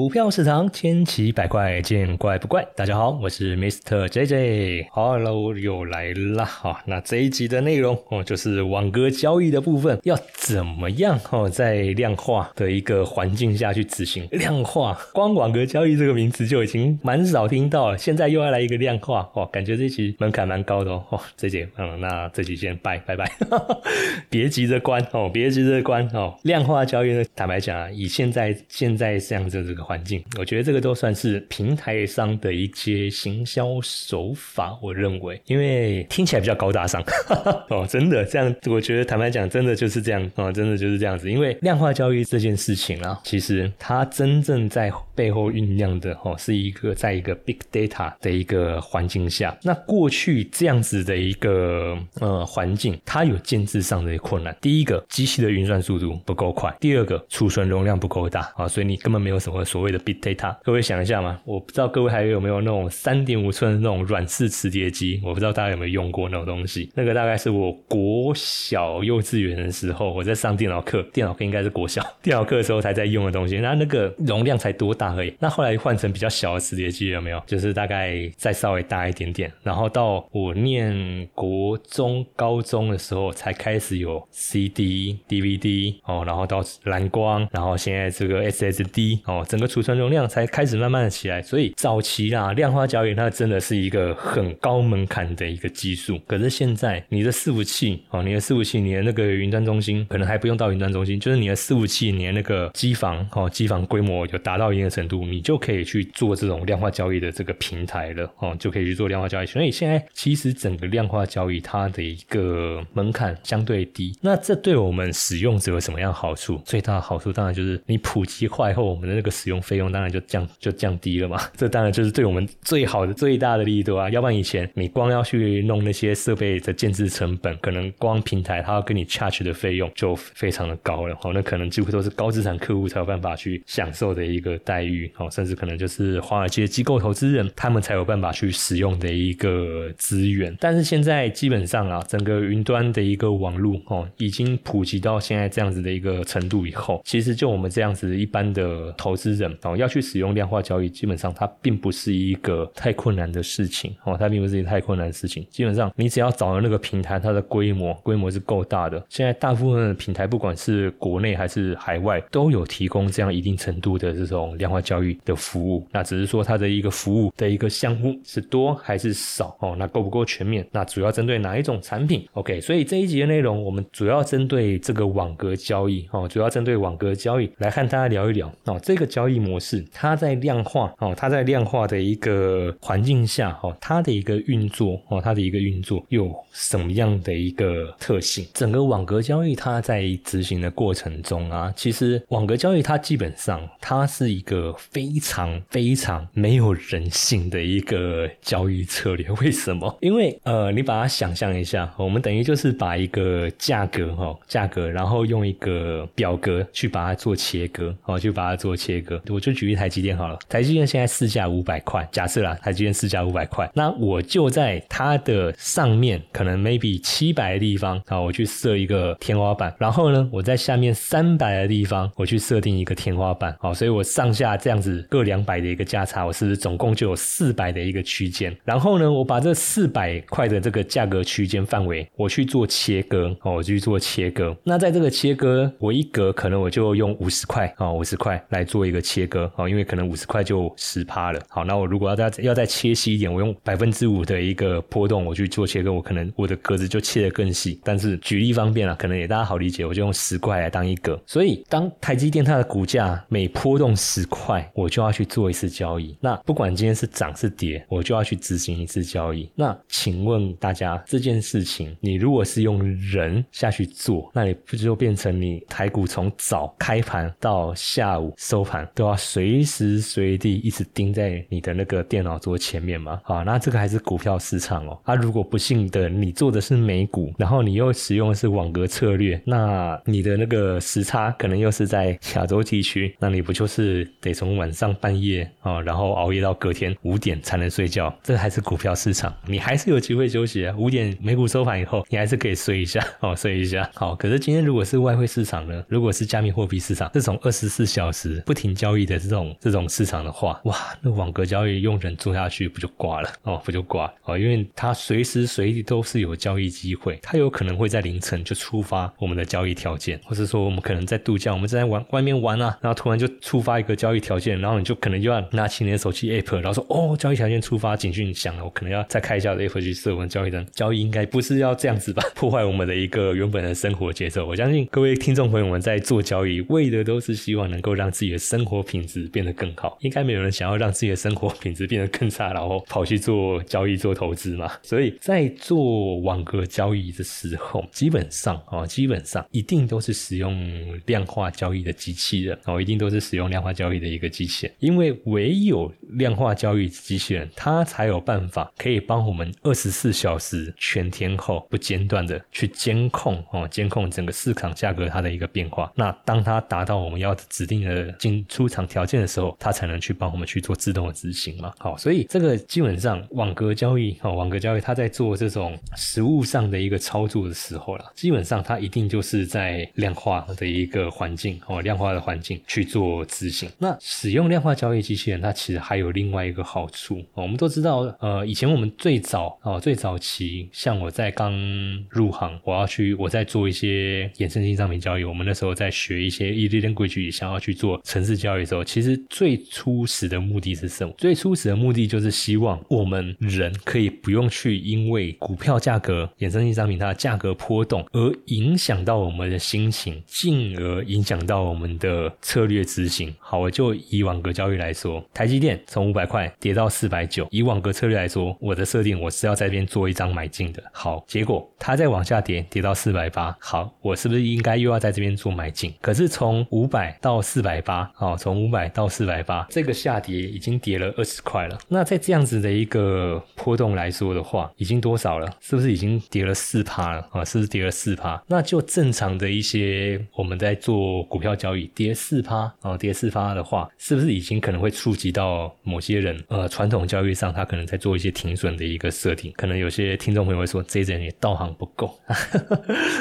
股票市场千奇百怪，见怪不怪。大家好，我是 Mr. JJ。Hello，又来啦！哈，那这一集的内容哦，就是网格交易的部分，要怎么样哦，在量化的一个环境下去执行量化。光网格交易这个名词就已经蛮少听到了，现在又要来一个量化哦，感觉这集门槛蛮高的哦。哦，JJ，嗯，那这集先拜拜拜，别急着关哦，别急着关哦。量化交易呢，坦白讲啊，以现在现在这样子这个。环境，我觉得这个都算是平台上的一些行销手法。我认为，因为听起来比较高大上 哦，真的这样，我觉得坦白讲，真的就是这样啊，真的就是这样子。因为量化交易这件事情啊，其实它真正在背后酝酿的哦，是一个在一个 big data 的一个环境下。那过去这样子的一个呃环境，它有建制上的困难。第一个，机器的运算速度不够快；第二个，储存容量不够大啊，所以你根本没有什么所所谓的 big data，各位想一下嘛，我不知道各位还有没有那种三点五寸的那种软式磁碟机，我不知道大家有没有用过那种东西。那个大概是我国小幼稚园的时候，我在上电脑课，电脑课应该是国小 电脑课的时候才在用的东西。那那个容量才多大而已。那后来换成比较小的磁碟机，有没有？就是大概再稍微大一点点。然后到我念国中、高中的时候，才开始有 CD、DVD 哦，然后到蓝光，然后现在这个 SSD 哦，真整个。储存容量才开始慢慢的起来，所以早期啦，量化交易它真的是一个很高门槛的一个技术。可是现在你的伺服器哦，你的伺服器，你的那个云端中心可能还不用到云端中心，就是你的伺服器，你的那个机房哦，机房规模有达到一定的程度，你就可以去做这种量化交易的这个平台了哦，就可以去做量化交易。所以现在其实整个量化交易它的一个门槛相对低，那这对我们使用者有什么样好处？最大的好处当然就是你普及化以后，我们的那个使。用费用当然就降就降低了嘛，这当然就是对我们最好的最大的利益啊！要不然以前你光要去弄那些设备的建制成本，可能光平台它要跟你 charge 的费用就非常的高了哦，那可能几乎都是高资产客户才有办法去享受的一个待遇哦，甚至可能就是华尔街机构投资人他们才有办法去使用的一个资源。但是现在基本上啊，整个云端的一个网络哦，已经普及到现在这样子的一个程度以后，其实就我们这样子一般的投资人。哦，要去使用量化交易，基本上它并不是一个太困难的事情哦，它并不是一个太困难的事情。基本上你只要找到那个平台，它的规模规模是够大的。现在大部分的平台，不管是国内还是海外，都有提供这样一定程度的这种量化交易的服务。那只是说它的一个服务的一个项目是多还是少哦？那够不够全面？那主要针对哪一种产品？OK，所以这一集的内容，我们主要针对这个网格交易哦，主要针对网格交易来和大家聊一聊哦，这个交易模。模式，它在量化哦，它在量化的一个环境下哦，它的一个运作哦，它的一个运作有什么样的一个特性？整个网格交易它在执行的过程中啊，其实网格交易它基本上它是一个非常非常没有人性的一个交易策略。为什么？因为呃，你把它想象一下，我们等于就是把一个价格哈，价格，然后用一个表格去把它做切割哦，去把它做切割。我就举一台积电好了，台积电现在市价五百块，假设啦，台积电市价五百块，那我就在它的上面，可能 maybe 七百的地方啊，我去设一个天花板，然后呢，我在下面三百的地方，我去设定一个天花板，好，所以我上下这样子各两百的一个价差，我是不是总共就有四百的一个区间？然后呢，我把这四百块的这个价格区间范围，我去做切割，哦，我去做切割。那在这个切割，我一格可能我就用五十块啊，五十块来做一个。切割哦，因为可能五十块就十趴了。好，那我如果要再要再切细一点，我用百分之五的一个波动我去做切割，我可能我的格子就切得更细。但是举例方便啊，可能也大家好理解，我就用十块来当一个。所以当台积电它的股价每波动十块，我就要去做一次交易。那不管今天是涨是跌，我就要去执行一次交易。那请问大家这件事情，你如果是用人下去做，那你不就变成你台股从早开盘到下午收盘都要随时随地一直盯在你的那个电脑桌前面吗？好，那这个还是股票市场哦。啊，如果不幸的你做的是美股，然后你又使用的是网格策略，那你的那个时差可能又是在亚洲地区，那你不就是得从晚上半夜啊，然后熬夜到隔天五点才能睡觉？这还是股票市场，你还是有机会休息啊。五点美股收盘以后，你还是可以睡一下 哦，睡一下。好，可是今天如果是外汇市场呢？如果是加密货币市场这种二十四小时不停交交易的这种这种市场的话，哇，那网格交易用人做下去不就挂了哦？不就挂哦？因为它随时随地都是有交易机会，它有可能会在凌晨就触发我们的交易条件，或者说我们可能在度假，我们正在玩外面玩啊，然后突然就触发一个交易条件，然后你就可能就要拿起你的手机 app，然后说哦，交易条件触发警讯响了，我可能要再开一下 app 去设我们交易灯。交易应该不是要这样子吧？破坏我们的一个原本的生活节奏。我相信各位听众朋友们在做交易，为的都是希望能够让自己的生活活品质变得更好。应该没有人想要让自己的生活品质变得更差，然后跑去做交易、做投资嘛？所以在做网格交易的时候，基本上啊，基本上一定都是使用量化交易的机器人哦，一定都是使用量化交易的一个机器人，因为唯有量化交易机器人，它才有办法可以帮我们二十四小时全天候不间断的去监控哦，监控整个市场价格它的一个变化。那当它达到我们要指定的进出出场条件的时候，它才能去帮我们去做自动的执行嘛。好，所以这个基本上网格交易哦，网格交易它在做这种实物上的一个操作的时候啦，基本上它一定就是在量化的一个环境哦，量化的环境去做执行。那使用量化交易机器人，它其实还有另外一个好处。我们都知道，呃，以前我们最早哦，最早期，像我在刚入行，我要去我在做一些衍生性商品交易，我们那时候在学一些 e t h 规矩，想要去做城市交的时候，其实最初始的目的是什么？最初始的目的就是希望我们人可以不用去因为股票价格、衍生性商品它的价格波动而影响到我们的心情，进而影响到我们的策略执行。好，我就以网格交易来说，台积电从五百块跌到四百九，以网格策略来说，我的设定我是要在这边做一张买进的。好，结果它再往下跌，跌到四百八，好，我是不是应该又要在这边做买进？可是从五百到四百八，好，从五百到四百八，这个下跌已经跌了二十块了。那在这样子的一个波动来说的话，已经多少了？是不是已经跌了四趴了？啊，是不是跌了四趴？那就正常的一些我们在做股票交易，跌四趴啊，跌四趴的话，是不是已经可能会触及到某些人？呃，传统交易上他可能在做一些停损的一个设定。可能有些听众朋友会说，这人也道行不够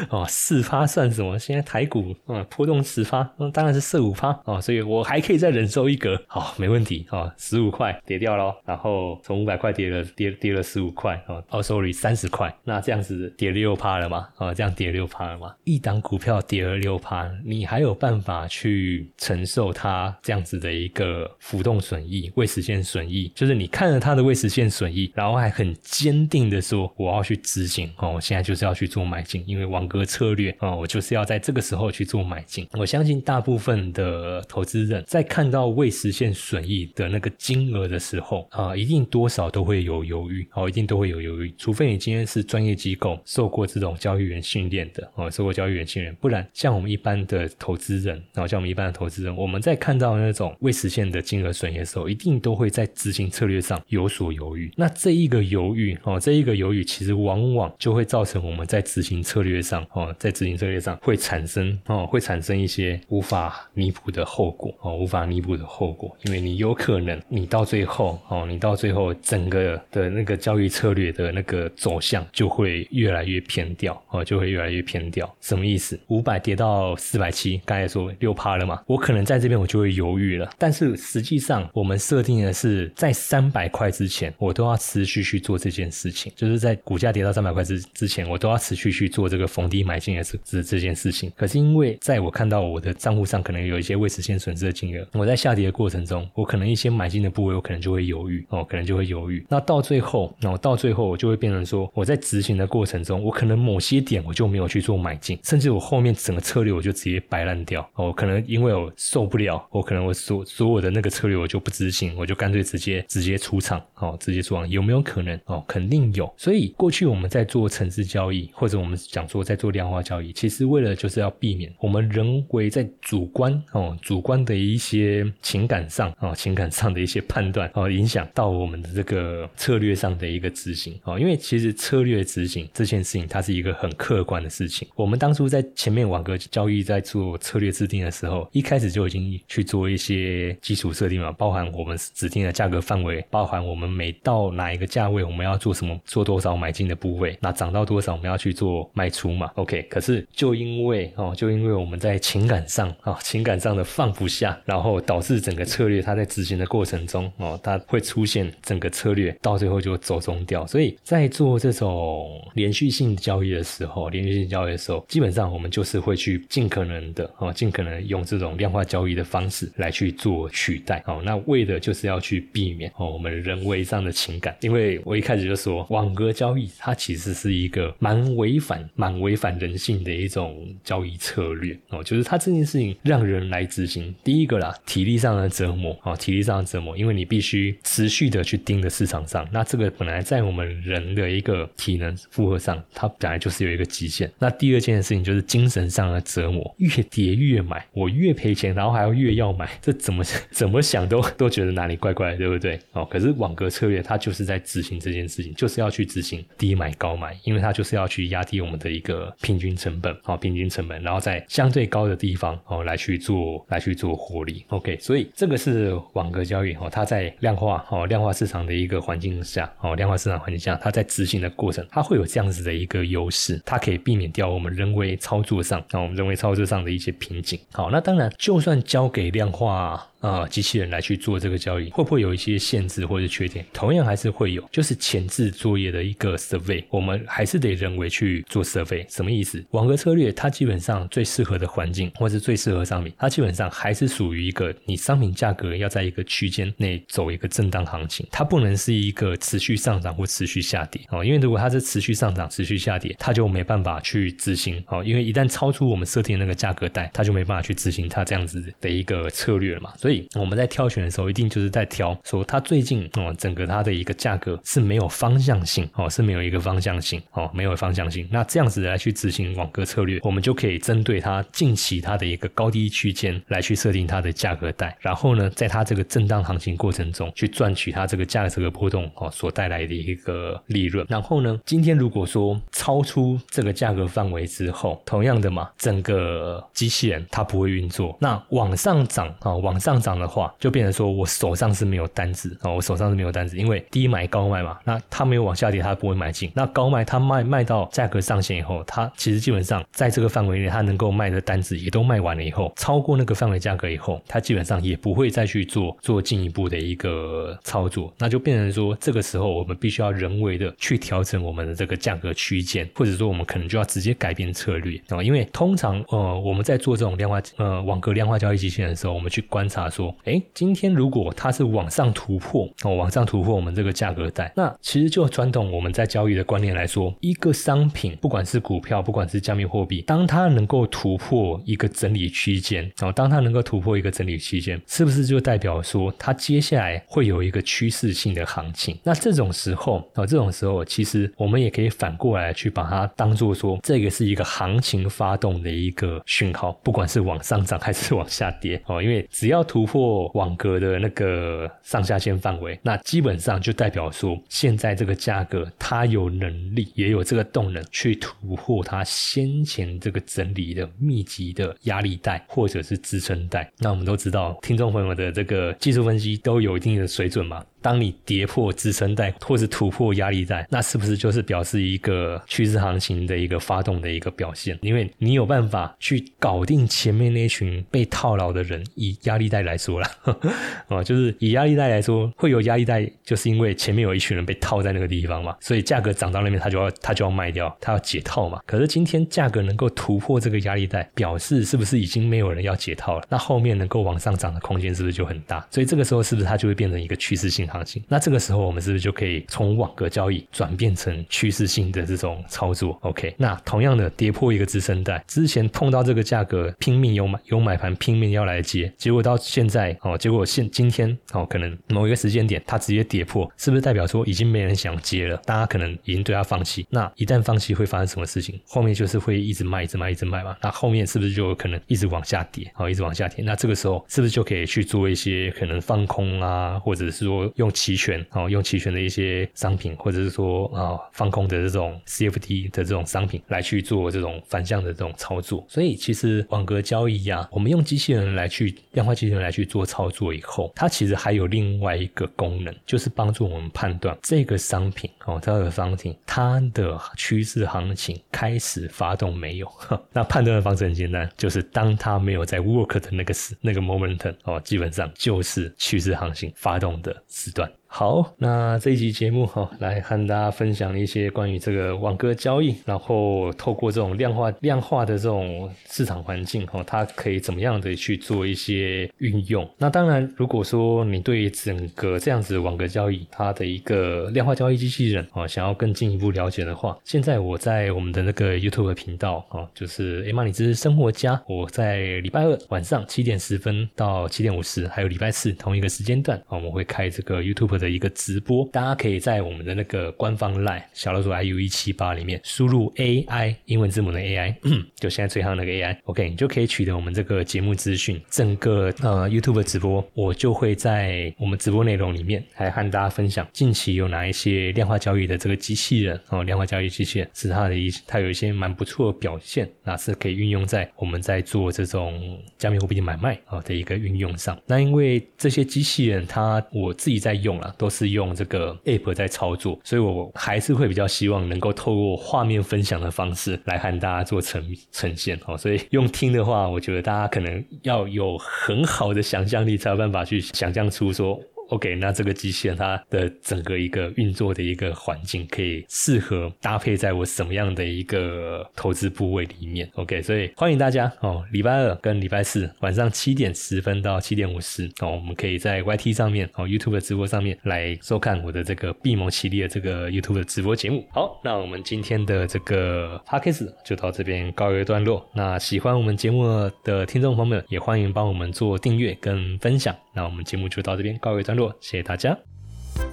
啊，四趴算什么？现在台股啊，波动十趴，那当然是四五趴哦，所以我还可以再忍受一格，好，没问题哦，十五块跌掉喽，然后从五百块跌了跌跌了十五块哦，哦，sorry，三十块，那这样子跌六趴了嘛？哦，这样跌六趴了嘛？一档股票跌了六趴，你还有办法去承受它这样子的一个浮动损益、未实现损益？就是你看了它的未实现损益，然后还很坚定的说我要去执行哦，我现在就是要去做买进，因为网格策略哦，我就是要在这个时候去做买进。我相信大部分的投资人在看到未实现损益的那个金额的时候啊，一定多少都会有有犹豫哦，一定都会有犹豫，除非你今天是专业机构受过这种交易员训练的哦，受过交易员训练，不然像我们一般的投资人，然后像我们一般的投资人，我们在看到那种未实现的金额损益的时候，一定都会在执行策略上有所犹豫。那这一个犹豫哦，这一个犹豫其实往往就会造成我们在执行策略上哦，在执行策略上会产生哦，会产生一些无法弥补的后果哦，无法弥补的后果，因为你有可能你到最后哦，你到最后整个的那个交易策略的那个走向就会越来越偏掉哦，就会越来越偏掉。什么意思？五百跌到四百七，刚才说六趴了嘛，我可能在这边我就会犹豫了。但是实际上我们设定的是在三百块之前，我都要持续去做这件事情，就是在股价跌到三百块之之前，我都要持续去做这个逢低买进的这这这件事情。可是因为在我看到我的账户上可能有一些未实现损失的金额，我在下跌的过程中，我可能一些买进的部位，我可能就会犹豫哦，可能就会犹豫。那到最最后，那我到最后，我就会变成说，我在执行的过程中，我可能某些点我就没有去做买进，甚至我后面整个策略我就直接摆烂掉哦。可能因为我受不了，我可能我所所有的那个策略我就不执行，我就干脆直接直接出场哦，直接出场有没有可能哦？肯定有。所以过去我们在做城市交易，或者我们讲说在做量化交易，其实为了就是要避免我们人为在主观哦主观的一些情感上哦情感上的一些判断哦影响到我们的这个策略上的一个执行哦，因为其实策略执行这件事情它是一个很客观的事情。我们当初在前面网格交易在做策略制定的时候，一开始就已经去做一些基础设定嘛，包含我们指定的价格范围，包含我们每到哪一个价位我们要做什么，做多少买进的部位，那涨到多少我们要去做卖出嘛。OK，可是就因为哦，就因为我们在情感上啊情感上的放不下，然后导致整个策略它在执行的过程中哦，它会出现整个策略到最后就走中掉。所以在做这种连续性交易的时候，连续性交易的时候，基本上我们就是会去尽可能的哦，尽可能用这种量化交易的方式来去做取代哦。那为的就是要去避免哦我们人为上的情感，因为我一开始就说网格交易它其实是一个蛮违反、蛮违反人性的一种交易策略哦，就是它这件事情让人来执行。第一个啦，体力上的折磨哦，体力上的折磨，因为你必须持续的去盯着市场上，那这个本来在我们人的一个体能负荷上，它本来就是有一个极限。那第二件事情就是精神上的折磨，越跌越买，我越赔钱，然后还要越要买，这怎么 怎么想都 都觉得哪里怪怪，对不对？哦，可是网格策略它就是在执行这件事情，就是要去执行低买高买，因为它就是要去压低我们的一个平均成本，哦，平均成本，然后在相对高的地方哦来去做来去做获利。OK，所以这个是网格交易哦，它在量化哦量化市场的一个环境下哦量化市场环境下，它在执行的过程，它会有这样子的一个优势，它可以避免掉我们人为操作上那我们人为操作上的一些瓶颈。好，那当然就算交给量化。啊，机器人来去做这个交易，会不会有一些限制或者缺点？同样还是会有，就是前置作业的一个 survey，我们还是得人为去做 survey。什么意思？网格策略它基本上最适合的环境，或是最适合商品，它基本上还是属于一个你商品价格要在一个区间内走一个震荡行情，它不能是一个持续上涨或持续下跌哦。因为如果它是持续上涨、持续下跌，它就没办法去执行哦。因为一旦超出我们设定的那个价格带，它就没办法去执行它这样子的一个策略了嘛。所以所以我们在挑选的时候，一定就是在挑说它最近哦，整个它的一个价格是没有方向性哦，是没有一个方向性哦，没有方向性。那这样子来去执行网格策略，我们就可以针对它近期它的一个高低区间来去设定它的价格带，然后呢，在它这个震荡行情过程中去赚取它这个价格的波动哦所带来的一个利润。然后呢，今天如果说超出这个价格范围之后，同样的嘛，整个机器人它不会运作。那往上涨啊，往上。涨的话，就变成说我手上是没有单子啊，我手上是没有单子，因为低买高卖嘛，那它没有往下跌，它不会买进。那高卖它卖卖到价格上限以后，它其实基本上在这个范围内，它能够卖的单子也都卖完了以后，超过那个范围价格以后，它基本上也不会再去做做进一步的一个操作，那就变成说这个时候我们必须要人为的去调整我们的这个价格区间，或者说我们可能就要直接改变策略啊，因为通常呃我们在做这种量化呃网格量化交易机器人的时候，我们去观察。说，哎，今天如果它是往上突破哦，往上突破我们这个价格带，那其实就传统我们在交易的观念来说，一个商品不管是股票，不管是加密货币，当它能够突破一个整理区间哦，当它能够突破一个整理区间，是不是就代表说它接下来会有一个趋势性的行情？那这种时候哦，这种时候其实我们也可以反过来去把它当做说，这个是一个行情发动的一个讯号，不管是往上涨还是往下跌哦，因为只要突突破网格的那个上下限范围，那基本上就代表说，现在这个价格它有能力，也有这个动能去突破它先前这个整理的密集的压力带或者是支撑带。那我们都知道，听众朋友的这个技术分析都有一定的水准嘛。当你跌破支撑带或是突破压力带，那是不是就是表示一个趋势行情的一个发动的一个表现？因为你有办法去搞定前面那群被套牢的人。以压力带来说啦，哦，就是以压力带来说，会有压力带，就是因为前面有一群人被套在那个地方嘛，所以价格涨到那边，他就要他就要卖掉，他要解套嘛。可是今天价格能够突破这个压力带，表示是不是已经没有人要解套了？那后面能够往上涨的空间是不是就很大？所以这个时候是不是它就会变成一个趋势性行情？那这个时候我们是不是就可以从网格交易转变成趋势性的这种操作？OK，那同样的跌破一个支撑带，之前碰到这个价格拼命有买有买盘拼命要来接，结果到现在哦，结果现今天哦，可能某一个时间点它直接跌破，是不是代表说已经没人想接了？大家可能已经对它放弃。那一旦放弃会发生什么事情？后面就是会一直卖，一直卖，一直卖嘛。那后面是不是就有可能一直往下跌？哦，一直往下跌。那这个时候是不是就可以去做一些可能放空啊，或者是说用期权哦，用期权的一些商品，或者是说啊放空的这种 CFD 的这种商品来去做这种反向的这种操作？所以其实网格交易呀，我们用机器人来去量化机器人来去做操作以后，它其实还有另外一个功能，就是帮助我们判断这个商品哦，这个商品它的趋势行情开始发动没有？那判断的方式很简单，就是当它没有在 work 的那个时那个 moment 哦，基本上就是趋势行情发动的段。好，那这一集节目哈，来和大家分享一些关于这个网格交易，然后透过这种量化量化的这种市场环境哈，它可以怎么样的去做一些运用。那当然，如果说你对整个这样子网格交易它的一个量化交易机器人啊，想要更进一步了解的话，现在我在我们的那个 YouTube 频道啊，就是诶马里兹生活家，我在礼拜二晚上七点十分到七点五十，还有礼拜四同一个时间段啊，我们会开这个 YouTube。的一个直播，大家可以在我们的那个官方 LINE 小老鼠 iu 一七八里面输入 AI 英文字母的 AI，就现在最夯那个 AI，OK，你就可以取得我们这个节目资讯。整个呃 YouTube 直播，我就会在我们直播内容里面来和大家分享近期有哪一些量化交易的这个机器人哦，量化交易机器人是它的一，它有一些蛮不错的表现，那是可以运用在我们在做这种加密货币的买卖啊的一个运用上。那因为这些机器人，它我自己在用了。都是用这个 app 在操作，所以我还是会比较希望能够透过画面分享的方式来和大家做呈呈现哦。所以用听的话，我觉得大家可能要有很好的想象力，才有办法去想象出说。OK，那这个机器人它的整个一个运作的一个环境，可以适合搭配在我什么样的一个投资部位里面？OK，所以欢迎大家哦，礼拜二跟礼拜四晚上七点十分到七点五十哦，我们可以在 YT 上面哦，YouTube 的直播上面来收看我的这个闭蒙奇力的这个 YouTube 的直播节目。好，那我们今天的这个 Podcast 就到这边告一段落。那喜欢我们节目的听众朋友们，也欢迎帮我们做订阅跟分享。那我们节目就到这边告一段落，谢谢大家。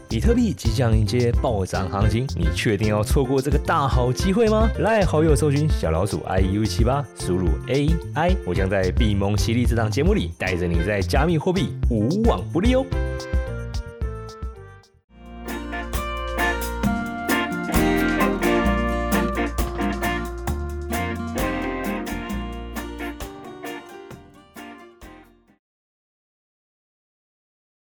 比特币即将迎接暴涨行情，你确定要错过这个大好机会吗？来好友搜寻小老鼠 i u 七八，输入 a i，我将在闭蒙犀利这档节目里带着你在加密货币无往不利哦。